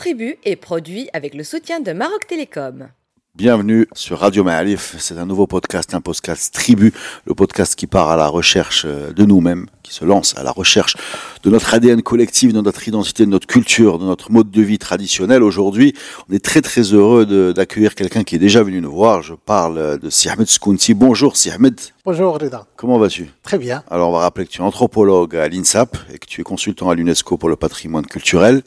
Tribu est produit avec le soutien de Maroc Télécom. Bienvenue sur Radio Ma'alif. C'est un nouveau podcast, un podcast Tribu, le podcast qui part à la recherche euh, de nous-mêmes, qui se lance à la recherche de notre ADN collectif, de notre identité, de notre culture, de notre mode de vie traditionnel. Aujourd'hui, on est très très heureux d'accueillir quelqu'un qui est déjà venu nous voir. Je parle de Sihmed Skounti. Bonjour Sihmed. Bonjour Reda. Comment vas-tu? Très bien. Alors on va rappeler que tu es anthropologue à l'INSAP et que tu es consultant à l'UNESCO pour le patrimoine culturel.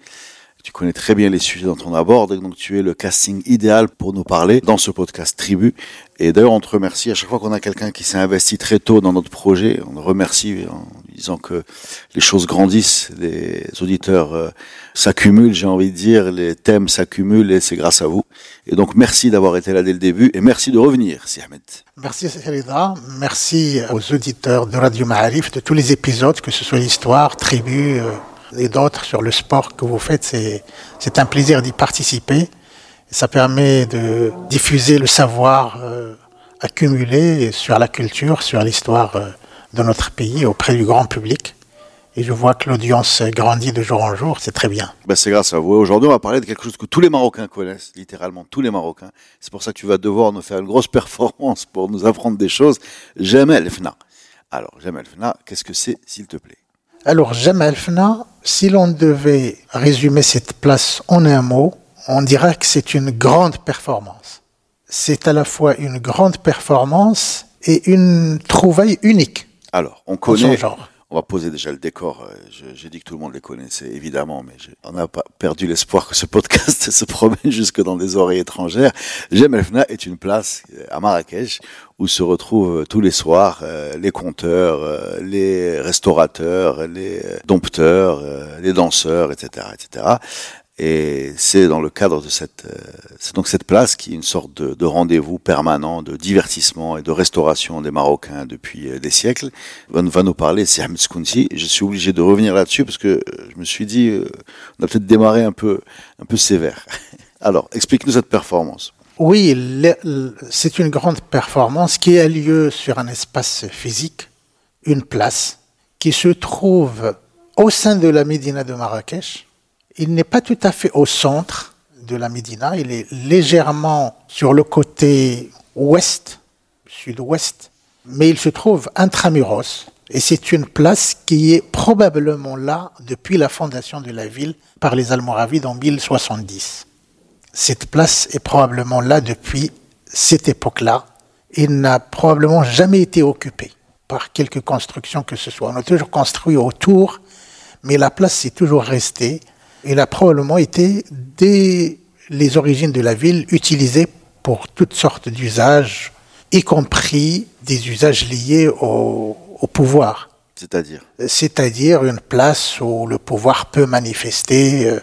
Tu connais très bien les sujets dont on aborde, donc tu es le casting idéal pour nous parler dans ce podcast Tribu. Et d'ailleurs, on te remercie à chaque fois qu'on a quelqu'un qui s'est investi très tôt dans notre projet. On le remercie en disant que les choses grandissent, les auditeurs euh, s'accumulent, j'ai envie de dire, les thèmes s'accumulent et c'est grâce à vous. Et donc, merci d'avoir été là dès le début et merci de revenir, Si Ahmed. Merci, Rida. Merci aux auditeurs de Radio Ma'arif de tous les épisodes, que ce soit l'histoire, Tribu, euh, et d'autres sur le sport que vous faites. C'est un plaisir d'y participer. Ça permet de diffuser le savoir euh, accumulé sur la culture, sur l'histoire euh, de notre pays auprès du grand public. Et je vois que l'audience grandit de jour en jour, c'est très bien. Ben c'est grâce à vous. Aujourd'hui, on va parler de quelque chose que tous les Marocains connaissent, littéralement tous les Marocains. C'est pour ça que tu vas devoir nous faire une grosse performance pour nous apprendre des choses. Jamel Fna. Alors, Jamel Fna, qu'est-ce que c'est, s'il te plaît? Alors, Jamal Fna, si l'on devait résumer cette place en un mot, on dirait que c'est une grande performance. C'est à la fois une grande performance et une trouvaille unique. Alors, on connaît, on va poser déjà le décor. Euh, j'ai dit que tout le monde les connaissait, évidemment, mais on n'a pas perdu l'espoir que ce podcast se promène jusque dans des oreilles étrangères. Jem Fna est une place euh, à Marrakech où se retrouvent euh, tous les soirs les conteurs, les restaurateurs, les dompteurs, les danseurs, etc., etc. Et c'est dans le cadre de cette, euh, c'est donc cette place qui est une sorte de, de rendez-vous permanent de divertissement et de restauration des Marocains depuis euh, des siècles. Va, va nous parler c'est Ahmed Skounsi. Je suis obligé de revenir là-dessus parce que euh, je me suis dit, on a peut-être démarré un peu, un peu sévère. Alors, explique-nous cette performance. Oui, c'est une grande performance qui a lieu sur un espace physique, une place, qui se trouve au sein de la Médina de Marrakech, il n'est pas tout à fait au centre de la Médina, il est légèrement sur le côté ouest, sud-ouest, mais il se trouve intramuros. Et c'est une place qui est probablement là depuis la fondation de la ville par les Almoravides en 1070. Cette place est probablement là depuis cette époque-là et n'a probablement jamais été occupée par quelque construction que ce soit. On a toujours construit autour, mais la place est toujours restée il a probablement été, dès les origines de la ville, utilisé pour toutes sortes d'usages, y compris des usages liés au, pouvoir. C'est-à-dire? C'est-à-dire une place où le pouvoir peut manifester euh,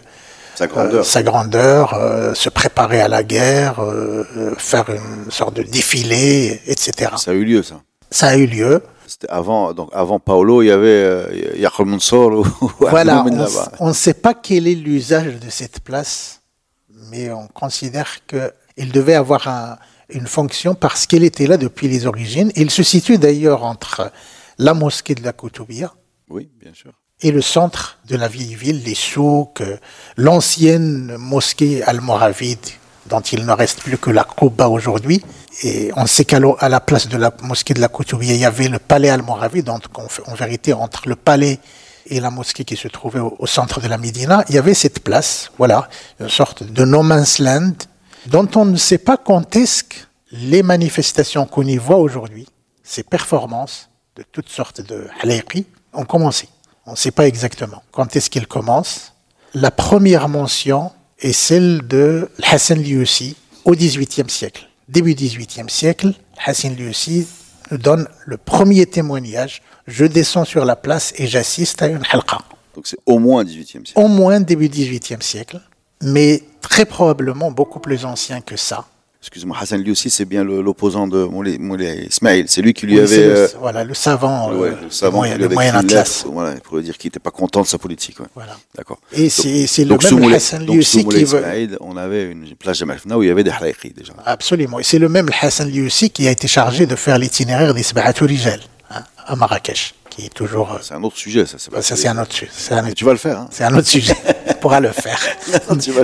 sa grandeur, sa grandeur euh, se préparer à la guerre, euh, faire une sorte de défilé, etc. Ça a eu lieu, ça? Ça a eu lieu avant, donc avant Paolo, il y avait euh, Mansour. Voilà, on ne sait pas quel est l'usage de cette place, mais on considère qu'il devait avoir une fonction parce qu'elle était là depuis les origines. Il se situe d'ailleurs entre la mosquée de la Koutoubia. Oui, bien sûr. Et le centre de la vieille ville, les souks, l'ancienne mosquée almoravide dont il ne reste plus que la Kouba aujourd'hui. Et on sait qu'à la place de la mosquée de la Koutoubia, il y avait le palais almoravi, donc en, vérité, entre le palais et la mosquée qui se trouvait au, centre de la Médina, il y avait cette place, voilà, une sorte de no man's land, dont on ne sait pas quand est-ce que les manifestations qu'on y voit aujourd'hui, ces performances de toutes sortes de halayqi, ont commencé. On ne sait pas exactement quand est-ce qu'ils commencent. La première mention est celle de Hassan Liussi au XVIIIe siècle début XVIIIe siècle, Hassan Liussi nous donne le premier témoignage. Je descends sur la place et j'assiste à une halqa. Donc c'est au moins XVIIIe siècle. Au moins début XVIIIe siècle, mais très probablement beaucoup plus ancien que ça excusez-moi, Hassan lui aussi, c'est bien l'opposant de Moulay, Ismail. C'est lui qui lui avait. Le, euh, voilà, le savant, le, savant le moyen, Atlas. Voilà, pour lui dire qu'il n'était pas content de sa politique. Voilà. D'accord. Et c'est le même Hassan Liussi qui veut. on avait une plage de Malfna où il y avait des halaïqi déjà. Absolument. Et c'est le même Hassan Liussi qui a été chargé de faire l'itinéraire des Rijal hein, à Marrakech, qui est toujours. C'est un autre sujet, ça. Ça, c'est un autre sujet. Tu vas le faire. Hein. C'est un autre sujet. pourra le faire.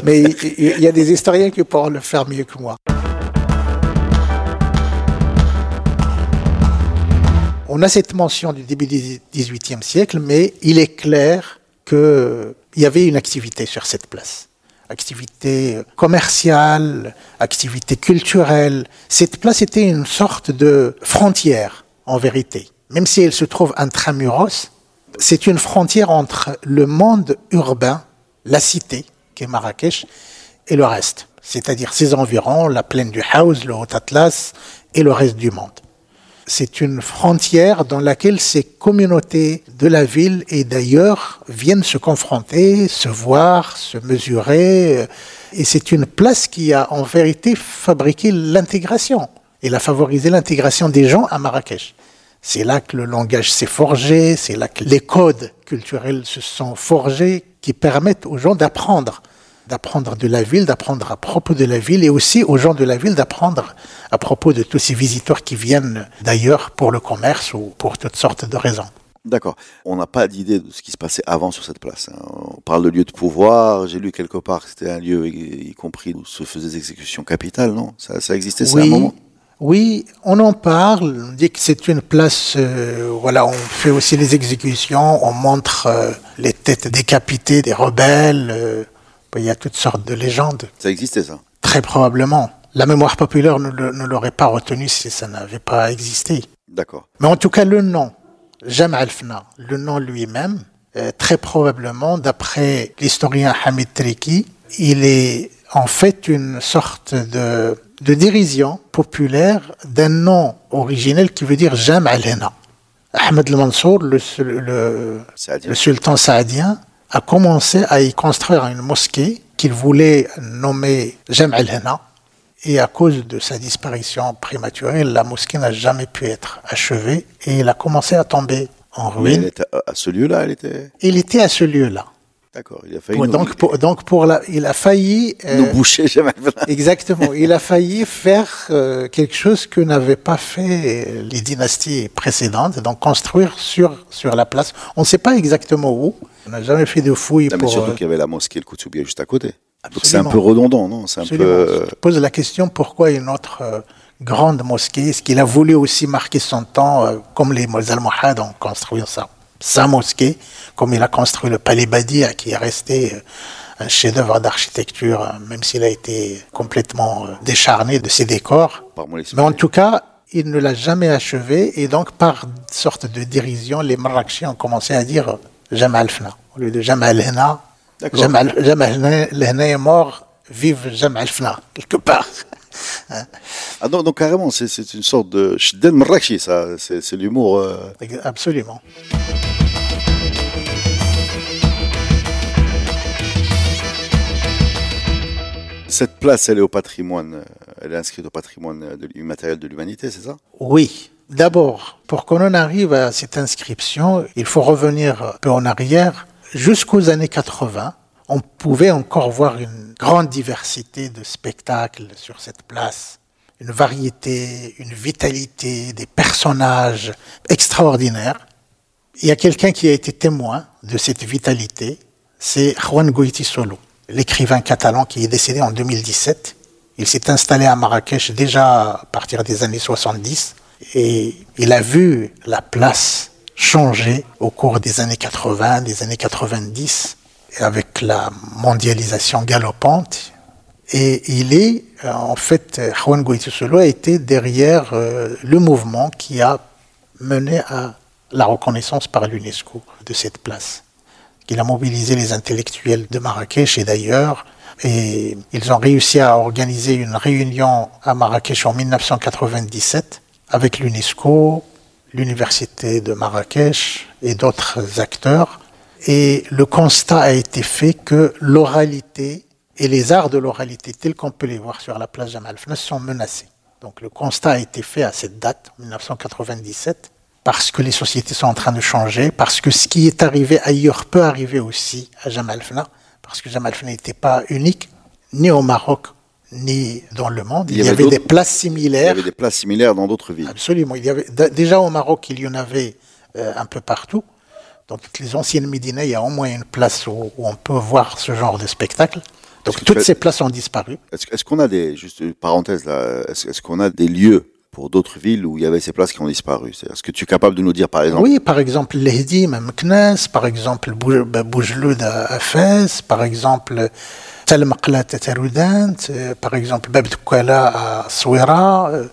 Mais il y a des historiens qui pourront le faire mieux que moi. On a cette mention du début du XVIIIe siècle, mais il est clair qu'il y avait une activité sur cette place. Activité commerciale, activité culturelle. Cette place était une sorte de frontière, en vérité. Même si elle se trouve intramuros, c'est une frontière entre le monde urbain, la cité, qui est Marrakech, et le reste. C'est-à-dire ses environs, la plaine du Haus, le Haut Atlas et le reste du monde c'est une frontière dans laquelle ces communautés de la ville et d'ailleurs viennent se confronter, se voir, se mesurer. Et c'est une place qui a en vérité fabriqué l'intégration. Elle a favorisé l'intégration des gens à Marrakech. C'est là que le langage s'est forgé, c'est là que les codes culturels se sont forgés qui permettent aux gens d'apprendre d'apprendre de la ville, d'apprendre à propos de la ville et aussi aux gens de la ville d'apprendre à propos de tous ces visiteurs qui viennent d'ailleurs pour le commerce ou pour toutes sortes de raisons. D'accord. On n'a pas d'idée de ce qui se passait avant sur cette place. Hein. On parle de lieu de pouvoir. J'ai lu quelque part que c'était un lieu, y compris, où se faisaient des exécutions capitales, non? Ça, ça, existait, ça, à un moment? Oui, on en parle. On dit que c'est une place. Euh, voilà, on fait aussi les exécutions. On montre euh, les têtes décapitées des rebelles. Euh, il y a toutes sortes de légendes. Ça existait, ça Très probablement. La mémoire populaire ne, l'aurait pas retenu si ça n'avait pas existé. D'accord. Mais en tout cas, le nom, Jam al-Fna, le nom lui-même, très probablement, d'après l'historien Hamid Triki, il est en fait une sorte de, de dérision populaire d'un nom originel qui veut dire Jam al-Hena. Ahmed al-Mansour, le, le, le sultan saadien, a commencé à y construire une mosquée qu'il voulait nommer Jem al-Hena. Et à cause de sa disparition prématurée, la mosquée n'a jamais pu être achevée et elle a commencé à tomber en ruine. Mais elle était à ce lieu-là, elle était Il était à ce lieu-là. D'accord, il a failli. Pour, donc, pour, donc pour la, il a failli. Euh, nous boucher, jamais. exactement. il a failli faire euh, quelque chose que n'avaient pas fait les dynasties précédentes, donc construire sur sur la place. On ne sait pas exactement où. On n'a jamais fait de fouilles non, pour. Mais surtout euh, qu'il y avait la mosquée, le Koutsoubia juste à côté. Donc c'est un peu redondant, non? C'est un peu. Je pose la question pourquoi une autre grande mosquée? Est-ce qu'il a voulu aussi marquer son temps, comme les Almohades ont construit ça? Sa mosquée, comme il a construit le palais Badia, qui est resté euh, un chef-d'œuvre d'architecture, euh, même s'il a été complètement euh, décharné de ses décors. Mais en tout cas, il ne l'a jamais achevé, et donc par sorte de dérision, les Marrakechis ont commencé à dire Jamal Fna, au lieu de Jamal Hena. Jamal, Hena est mort, vive Jamal Fna, quelque part. ah non, donc carrément, c'est une sorte de Shden Marrakchi, ça, c'est l'humour. Absolument. Cette place, elle est au patrimoine, euh, elle est inscrite au patrimoine immatériel de l'humanité, c'est ça? Oui. D'abord, pour qu'on en arrive à cette inscription, il faut revenir un peu en arrière. Jusqu'aux années 80, on pouvait encore voir une grande diversité de spectacles sur cette place, une variété, une vitalité, des personnages extraordinaires. Il y a quelqu'un qui a été témoin de cette vitalité, c'est Juan Goiti Solo l'écrivain catalan qui est décédé en 2017. Il s'est installé à Marrakech déjà à partir des années 70 et il a vu la place changer au cours des années 80, des années 90, avec la mondialisation galopante. Et il est, euh, en fait, Juan Solo a été derrière euh, le mouvement qui a mené à la reconnaissance par l'UNESCO de cette place. Il a mobilisé les intellectuels de Marrakech et d'ailleurs, et ils ont réussi à organiser une réunion à Marrakech en 1997 avec l'UNESCO, l'Université de Marrakech et d'autres acteurs. Et le constat a été fait que l'oralité et les arts de l'oralité tels qu'on peut les voir sur la place Jamal Fnas sont menacés. Donc le constat a été fait à cette date, 1997 parce que les sociétés sont en train de changer, parce que ce qui est arrivé ailleurs peut arriver aussi à Jamal Fna, parce que Jamal Fna n'était pas unique, ni au Maroc, ni dans le monde. Il, y, avait, des places similaires. Il y avait des places similaires dans d'autres villes. Absolument. Il y avait, déjà au Maroc, il y en avait euh, un peu partout. Dans toutes les anciennes Médina, il y a au moins une place où, on peut voir ce genre de spectacle. Donc toutes ces places ont disparu. Est-ce qu'on a des, juste une parenthèse là, est-ce qu'on a des lieux pour d'autres villes où il y avait ces places qui ont disparu Est-ce que tu es capable de nous dire par exemple Oui, par exemple Lehdi, même Knes, par exemple Boujloud à Fès, par exemple Talmaqlat à euh, par exemple Bab à Souera. Euh,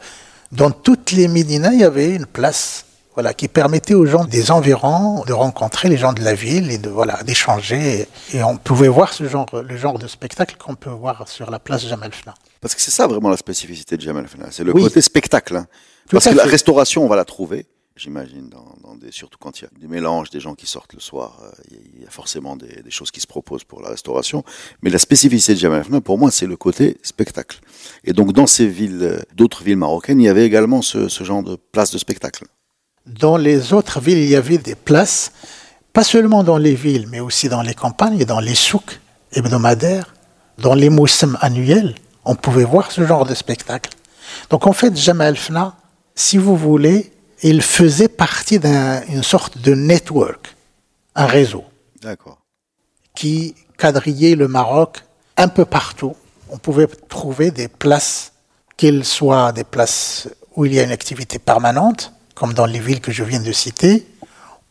dans toutes les Médinas, il y avait une place voilà, qui permettait aux gens des environs de rencontrer les gens de la ville et de voilà d'échanger. Et on pouvait voir ce genre, le genre de spectacle qu'on peut voir sur la place Jamal Fna. Parce que c'est ça vraiment la spécificité de Jamal Fna, c'est le côté spectacle. Hein. Parce que la restauration, on va la trouver, j'imagine, dans, des, surtout quand il y a des mélanges, des gens qui sortent le soir, euh, il y, a forcément des, choses qui se proposent pour la restauration. Mais la spécificité de Jamal Fna, pour moi, c'est le côté spectacle. Et donc dans ces villes, euh, d'autres villes marocaines, il y avait également ce, ce genre de place de spectacle. Dans les autres villes, il y avait des places, pas seulement dans les villes, mais aussi dans les campagnes, dans les souks hebdomadaires, dans les moussem annuels. On pouvait voir ce genre de spectacle. Donc en fait, Jamal Fna, si vous voulez, il faisait partie d'une sorte de network, un réseau. Qui quadrillait le Maroc un peu partout. On pouvait trouver des places, qu'elles soient des places où il y a une activité permanente, comme dans les villes que je viens de citer,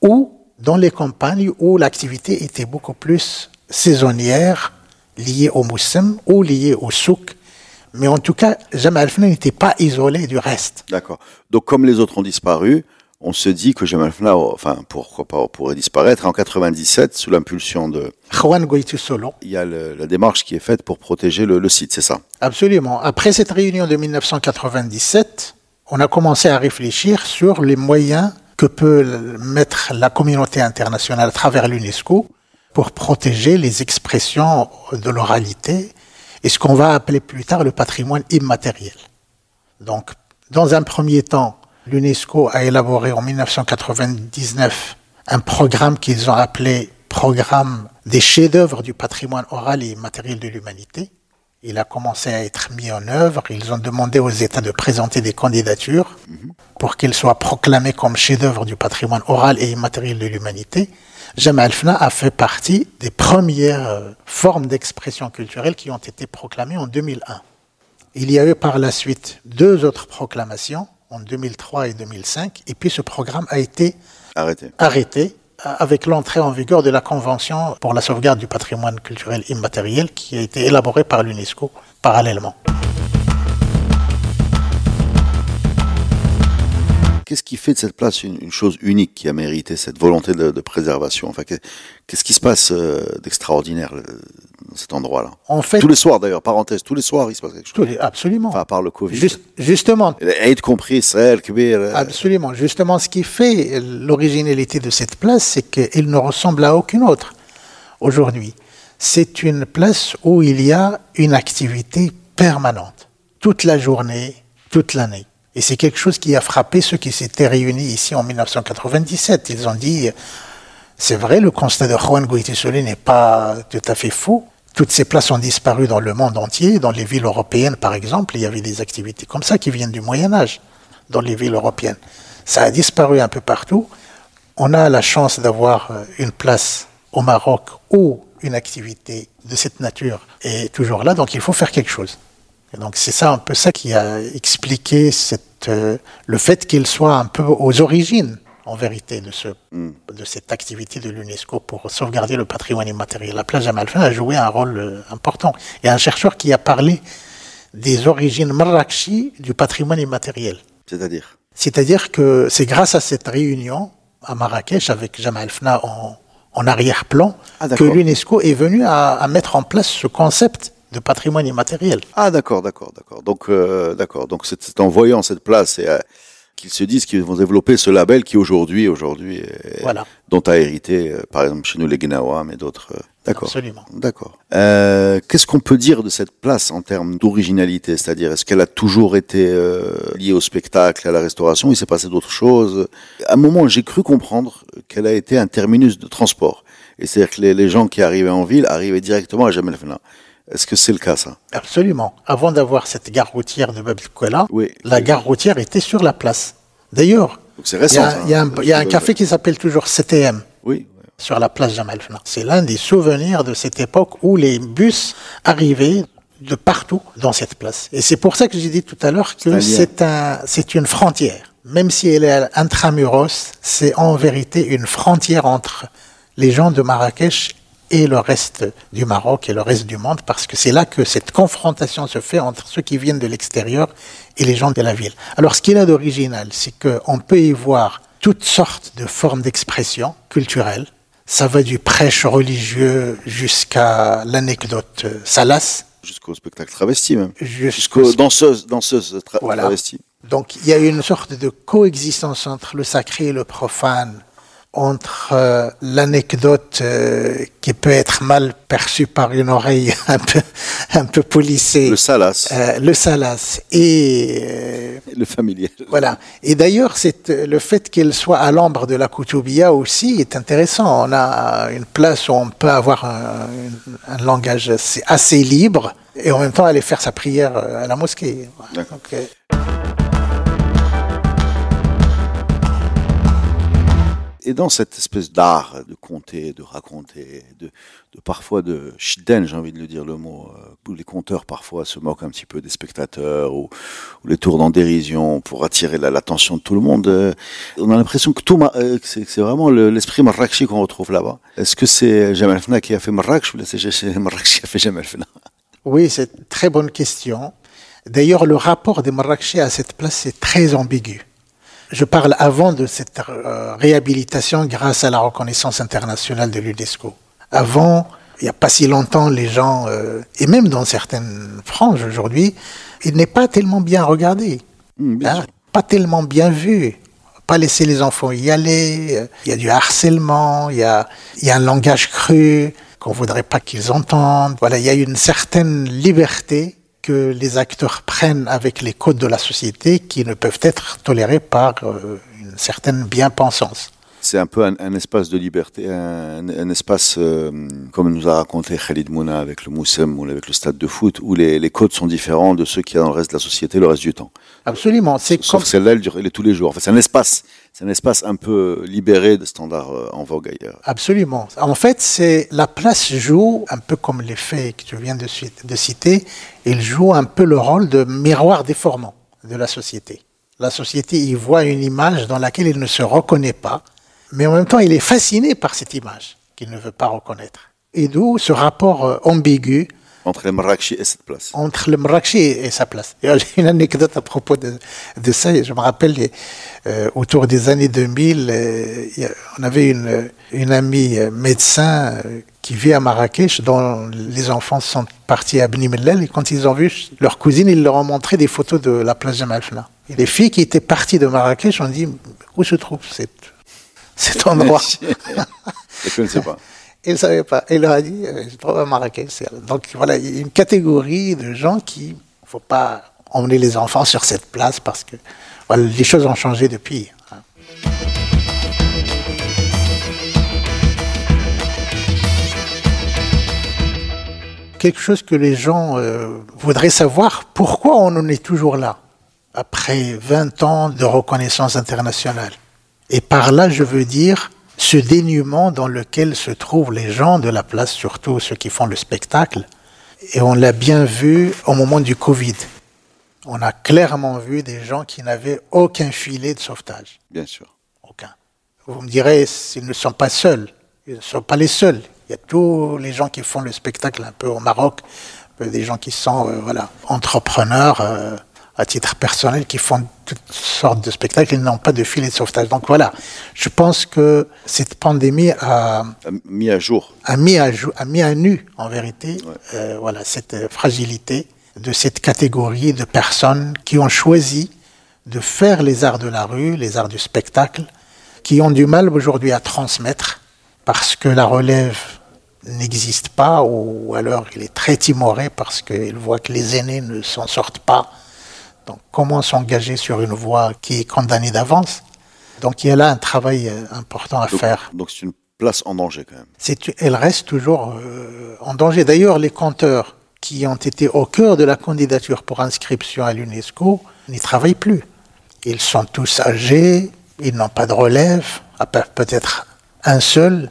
ou dans les campagnes où l'activité était beaucoup plus saisonnière, liée au moussem ou liée au souk. Mais en tout cas, Jamal Fna n'était pas isolé du reste. D'accord. Donc, comme les autres ont disparu, on se dit que Jamal Fna, enfin, pourquoi pas, pourrait disparaître. En 97, sous l'impulsion de Juan Goitu Solo. Il y a la démarche qui est faite pour protéger le, le site, c'est ça? Absolument. Après cette réunion de 1997, on a commencé à réfléchir sur les moyens que peut mettre la communauté internationale à travers l'UNESCO pour protéger les expressions de l'oralité et ce qu'on va appeler plus tard le patrimoine immatériel. Donc, dans un premier temps, l'UNESCO a élaboré en 1999 un programme qu'ils ont appelé Programme des chefs-d'œuvre du patrimoine oral et immatériel de l'humanité, il a commencé à être mis en œuvre. Ils ont demandé aux États de présenter des candidatures pour qu'ils soient proclamés comme chef-d'œuvre du patrimoine oral et immatériel de l'humanité. Jamal Fna a fait partie des premières euh, formes d'expression culturelle qui ont été proclamées en 2001. Il y a eu par la suite deux autres proclamations en 2003 et 2005, et puis ce programme a été arrêté, arrêté avec l'entrée en vigueur de la Convention pour la sauvegarde du patrimoine culturel immatériel qui a été élaborée par l'UNESCO parallèlement. Qu'est-ce qui fait de cette place une, chose unique qui a mérité cette volonté de, préservation? Enfin, Qu'est-ce qui se passe euh, d'extraordinaire cet endroit-là. En fait, tous les soirs d'ailleurs, parenthèse, tous les soirs il se passe quelque chose. absolument. Enfin, à part le Covid. justement. Aide compris, Israël, euh. Absolument. Justement, ce qui fait l'originalité de cette place, c'est qu'elle ne ressemble à aucune autre aujourd'hui. C'est une place où il y a une activité permanente, toute la journée, toute l'année. Et c'est quelque chose qui a frappé ceux qui s'étaient réunis ici en 1997. Ils ont dit, c'est vrai, le constat de Juan Goitisoli n'est pas tout à fait faux. Toutes ces places ont disparu dans le monde entier. Dans les villes européennes, par exemple, il y avait des activités comme ça qui viennent du Moyen Âge, dans les villes européennes. Ça a disparu un peu partout. On a la chance d'avoir euh, une place au Maroc où une activité de cette nature est toujours là, donc il faut faire quelque chose. Et donc c'est ça un peu ça qui a expliqué cette, euh, le fait qu'il soit un peu aux origines en vérité de, ce, hmm. de cette activité de l'UNESCO pour sauvegarder le patrimoine immatériel. La plage Amalfin a joué un rôle euh, important. Il y a un chercheur qui a parlé des origines marrakchi du patrimoine immatériel. C'est-à-dire? C'est-à-dire que c'est grâce à cette réunion à Marrakech avec Jamal Fna en, en arrière-plan ah, que l'UNESCO est venu à, mettre en place ce concept de patrimoine immatériel. Ah d'accord, d'accord, d'accord. Donc euh, d'accord. Donc c'est en voyant cette place et qu'ils se disent qu'ils vont développer ce label qui aujourd'hui, aujourd'hui, dont a hérité, euh, par exemple, chez nous les Gnawa, mais d'autres. Euh, d'accord. Absolument. D'accord. Euh, Qu'est-ce qu'on peut dire de cette place en termes d'originalité? C'est-à-dire, est-ce qu'elle a toujours été euh, liée au spectacle, à la restauration Il s'est passé d'autres choses? À un moment, j'ai cru comprendre qu'elle a été un terminus de transport. Et c'est-à-dire que les, les, gens qui arrivaient en ville arrivaient directement à Jamel. Est-ce que c'est le cas, ça? Absolument. Avant d'avoir cette gare routière de Bab oui, la gare routière était sur la place. D'ailleurs, il y a, un, café qui s'appelle toujours CTM. Oui. sur la place Jamal Fna. C'est l'un des souvenirs de cette époque où les bus arrivaient de partout dans cette place. Et c'est pour ça que j'ai dit tout à l'heure que c'est un, c'est une frontière. Même si elle est intramuros, c'est en vérité une frontière entre les gens de Marrakech et le reste du Maroc et le reste du monde, parce que c'est là que cette confrontation se fait entre ceux qui viennent de l'extérieur et les gens de la ville. Alors ce qu'il a d'original, c'est qu'on peut y voir toutes sortes de formes d'expression culturelle. Ça va du prêche religieux jusqu'à l'anecdote salace. Jusqu'au spectacle travesti même. Jusqu'aux danseuses, danseuses travesties. Donc il y a une sorte de coexistence entre le sacré et le profane, entre euh, l'anecdote euh, qui peut être mal perçue par une oreille un peu un peu polissée. Le salas. Euh, le salas et le familier. Voilà. Et d'ailleurs, c'est le fait qu'elle soit à l'ombre de la Koutoubia aussi est intéressant. On a une place où on peut avoir un, un langage assez, libre et en même temps aller faire sa prière à la mosquée. D'accord. Et dans cette espèce d'art de compter, de raconter, de, de parfois de shiden, j'ai envie de le dire le mot, euh, où les conteurs parfois se moquent un petit peu des spectateurs ou, les tournent en dérision pour attirer l'attention de tout le monde. Euh, on a l'impression que tout, euh, c'est vraiment l'esprit marrakchi qu'on retrouve là-bas. Est-ce que c'est Jamal Fna qui a fait Marrakech ou c'est Marrakech qui a fait Jamal Fna? Oui, c'est très bonne question. D'ailleurs, le rapport des Marrakechis à cette place est très ambigu je parle avant de cette euh, réhabilitation grâce à la reconnaissance internationale de l'UNESCO. Avant, il n'y a pas si longtemps, les gens, euh, et même dans certaines franges aujourd'hui, il n'est pas tellement bien regardé, mmh, hein, pas tellement bien vu. Pas laisser les enfants y aller, il y a du harcèlement, il y a, il y a un langage cru qu'on voudrait pas qu'ils entendent. Voilà, il y a une certaine liberté que les acteurs prennent avec les codes de la société qui ne peuvent être tolérés par euh, une certaine bien-pensance. C'est un peu un, espace de liberté, un, espace, euh, comme nous a raconté Khalid Mouna avec le Moussem ou avec le stade de foot, où les, les, codes sont différents de ceux qu'il y a dans le reste de la société le reste du temps. Absolument. C'est Sauf comme... celle-là, elle dure tous les jours. Enfin, c'est un espace, c'est un espace un peu libéré de standards euh, en vogue ailleurs. Absolument. En fait, c'est la place joue un peu comme les faits que tu viens de, de citer. Il joue un peu le rôle de miroir déformant de la société. La société y voit une image dans laquelle il ne se reconnaît pas mais en même temps, il est fasciné par cette image qu'il ne veut pas reconnaître. Et d'où ce rapport euh, ambigu entre le Marrakchi et cette place. Entre le Marrakchi et sa place. J'ai une anecdote à propos de, de ça. Je me rappelle, euh, autour des années 2000, euh, on avait une, une amie médecin qui vit à Marrakech, dont les enfants sont partis à Bni Mellel, et quand ils ont vu leur cousine, ils leur ont montré des photos de la place de Malfna. Et les filles qui étaient parties de Marrakech ont dit, où se trouve cette cet endroit. je ne sais pas. Il ne savait pas. Il leur a dit, euh, je trouve à Marrakech. Donc voilà, il y a une catégorie de gens qui, ne faut pas emmener les enfants sur cette place parce que voilà, les choses ont changé depuis. Hein. Quelque chose que les gens euh, voudraient savoir, pourquoi on en est toujours là, après 20 ans de reconnaissance internationale? Et par là, je veux dire ce dénuement dans lequel se trouvent les gens de la place, surtout ceux qui font le spectacle. Et on l'a bien vu au moment du Covid. On a clairement vu des gens qui n'avaient aucun filet de sauvetage. Bien sûr. Aucun. Vous me direz, ils ne sont pas seuls. Ils ne sont pas les seuls. Il y a tous les gens qui font le spectacle un peu au Maroc, des gens qui sont euh, voilà, entrepreneurs. Euh, à titre personnel qui font toutes sortes de spectacles, ils n'ont pas de filet de sauvetage. Donc voilà, je pense que cette pandémie a, a mis à jour, a mis à, jour, a mis à nu en vérité, euh, voilà cette fragilité de cette catégorie de personnes qui ont choisi de faire les arts de la rue, les arts du spectacle, qui ont du mal aujourd'hui à transmettre parce que la relève n'existe pas ou alors il est très timoré parce qu'il voit que les aînés ne s'en sortent pas donc, comment s'engager sur une voie qui est condamnée d'avance? Donc, il y a là un travail euh, important à faire. Donc, c'est une place en danger quand même. elle reste toujours euh, en danger. D'ailleurs, les compteurs qui ont été au cœur de la candidature pour inscription à l'UNESCO n'y travaillent plus. Ils sont tous âgés, ils n'ont pas de relève, à peut-être un seul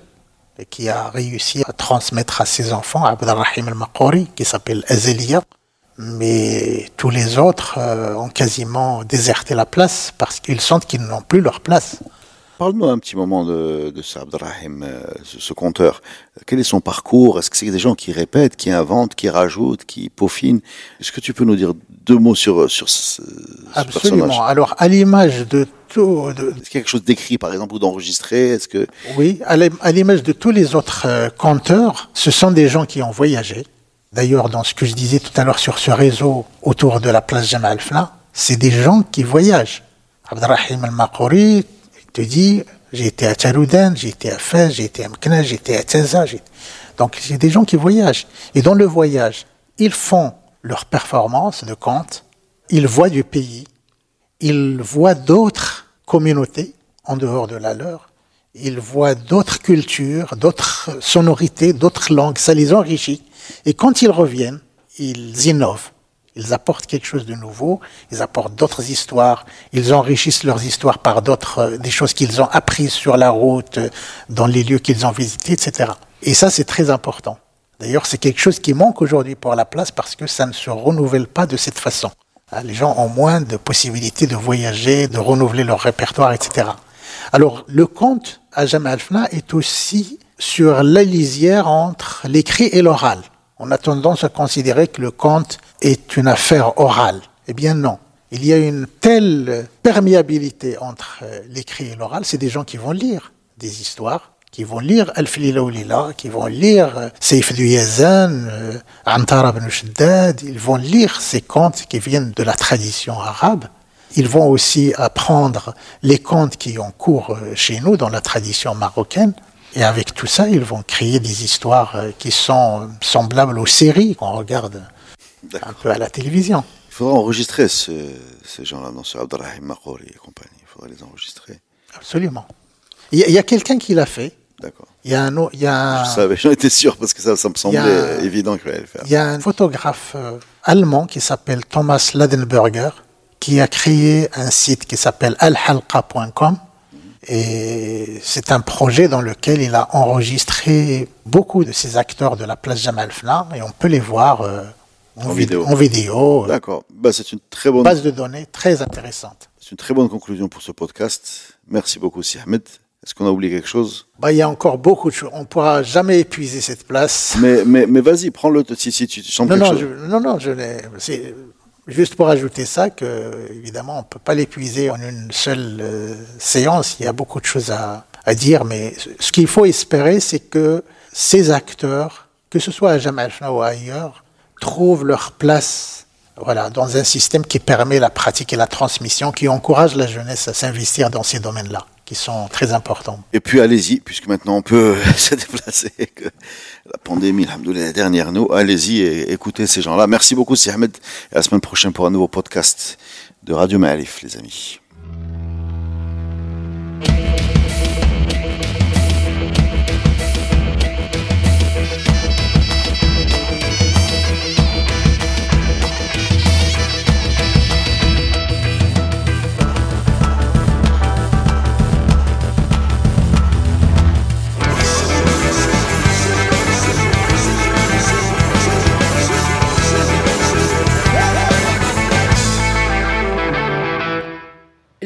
qui a réussi à transmettre à ses enfants Abdelrahim al-Makouri, qui s'appelle Azelia. Mais tous les autres euh, ont quasiment déserté la place parce qu'ils sentent qu'ils n'ont plus leur place. Parle-nous un petit moment de, de ce Abdelrahim, euh, ce, conteur. Quel est son parcours? Est-ce que c'est des gens qui répètent, qui inventent, qui rajoutent, qui peaufinent? Est-ce que tu peux nous dire deux mots sur, sur ce, Absolument. Alors, à l'image de tout. Est-ce qu'il y a quelque chose d'écrit, par exemple, ou d'enregistré? Est-ce que Oui, à l'image de tous les autres euh, conteurs, ce sont des gens qui ont voyagé. D'ailleurs, dans ce que je disais tout à l'heure sur ce réseau autour de la place Jamal Fna, c'est des gens qui voyagent. Abdelrahim al-Makouri te dit j'ai été à Taroudan, j'ai été à Fès, j'ai été à Mkna, j'ai été à Taza. Donc, c'est des gens qui voyagent. Et dans le voyage, ils font leur performance de conte, ils voient du pays, ils voient d'autres communautés en dehors de la leur, ils voient d'autres cultures, d'autres sonorités, d'autres langues, ça les enrichit. Et quand ils reviennent, ils innovent. Ils apportent quelque chose de nouveau, ils apportent d'autres histoires, ils enrichissent leurs histoires par d'autres, des choses qu'ils ont apprises sur la route, dans les lieux qu'ils ont visités, etc. Et ça, c'est très important. D'ailleurs, c'est quelque chose qui manque aujourd'hui pour la place parce que ça ne se renouvelle pas de cette façon. Hein, les gens ont moins de possibilités de voyager, de renouveler leur répertoire, etc. Alors, le conte à Jamal Fna est aussi sur la lisière entre l'écrit et l'oral. On a tendance à considérer que le conte est une affaire orale. Eh bien non. Il y a une telle perméabilité entre euh, l'écrit et l'oral, c'est des gens qui vont lire des histoires, qui vont lire Al-Filila Lila, qui vont lire euh, Seif du Yazan, euh, Antara ibn ils vont lire ces contes qui viennent de la tradition arabe. Ils vont aussi apprendre les contes qui ont cours chez nous dans la tradition marocaine. Et avec tout ça, ils vont créer des histoires qui sont semblables aux séries qu'on regarde un peu à la télévision. Il faudra enregistrer ces gens-là dans ce Abdelrahim Makouri et compagnie. Il faudra les enregistrer. Absolument. Il y a, a quelqu'un qui l'a fait. D'accord. Il y a un, il y a Je savais, j'en étais sûr parce que ça, ça me semblait évident qu'il allait le faire. Il y a un photographe euh, allemand qui s'appelle Thomas Ladenberger qui a créé un site qui s'appelle alhalqa.com et c'est un projet dans lequel il a enregistré beaucoup de ces acteurs de la place Jamal Fna et on peut les voir euh, en, vidéo. En vidéo. D'accord. Bah, c'est une très bonne base de données très intéressante. C'est une très bonne conclusion pour ce podcast. Merci beaucoup, Si Ahmed. Est-ce qu'on a oublié quelque chose? Bah, Il y a encore beaucoup de choses. On ne pourra jamais épuiser cette place. Mais, mais, mais vas-y, prends-le si, si tu sens non, quelque non, chose. Je, non, non, je C'est juste pour ajouter ça que, évidemment, on ne peut pas l'épuiser en une seule euh, séance. Il y a beaucoup de choses à, à dire. Mais ce qu'il faut espérer, c'est que ces acteurs, que ce soit à Jamal ou ailleurs, trouvent leur place voilà, dans un système qui permet la pratique et la transmission, qui encourage la jeunesse à s'investir dans ces domaines-là sont très importants. Et puis allez-y, puisque maintenant on peut se déplacer, que la pandémie, la dernière nous, allez-y et écoutez ces gens-là. Merci beaucoup, Ahmed, et à la semaine prochaine pour un nouveau podcast de Radio Maalif, les amis.